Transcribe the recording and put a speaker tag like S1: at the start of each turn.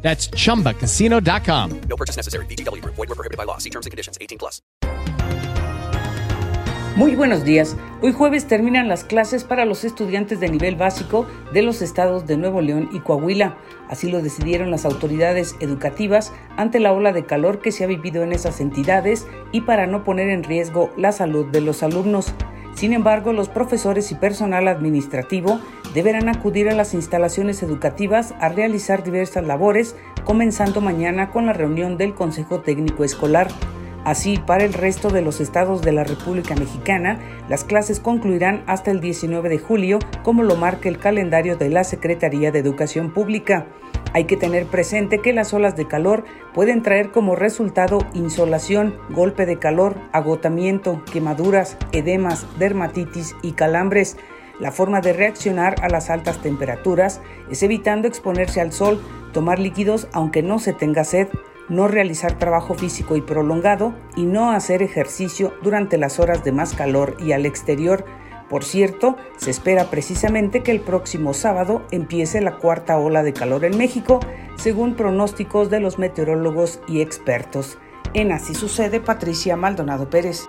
S1: That's chumbacasino.com.
S2: No purchase necessary. VGW Group. Void were prohibited by law. See terms and conditions. 18 plus.
S3: Muy buenos días. Hoy jueves terminan las clases para los estudiantes de nivel básico de los estados de Nuevo León y Coahuila. Así lo decidieron las autoridades educativas ante la ola de calor que se ha vivido en esas entidades y para no poner en riesgo la salud de los alumnos. Sin embargo, los profesores y personal administrativo deberán acudir a las instalaciones educativas a realizar diversas labores, comenzando mañana con la reunión del Consejo Técnico Escolar. Así, para el resto de los estados de la República Mexicana, las clases concluirán hasta el 19 de julio, como lo marca el calendario de la Secretaría de Educación Pública. Hay que tener presente que las olas de calor pueden traer como resultado insolación, golpe de calor, agotamiento, quemaduras, edemas, dermatitis y calambres. La forma de reaccionar a las altas temperaturas es evitando exponerse al sol, tomar líquidos aunque no se tenga sed, no realizar trabajo físico y prolongado y no hacer ejercicio durante las horas de más calor y al exterior. Por cierto, se espera precisamente que el próximo sábado empiece la cuarta ola de calor en México, según pronósticos de los meteorólogos y expertos. En Así sucede, Patricia Maldonado Pérez.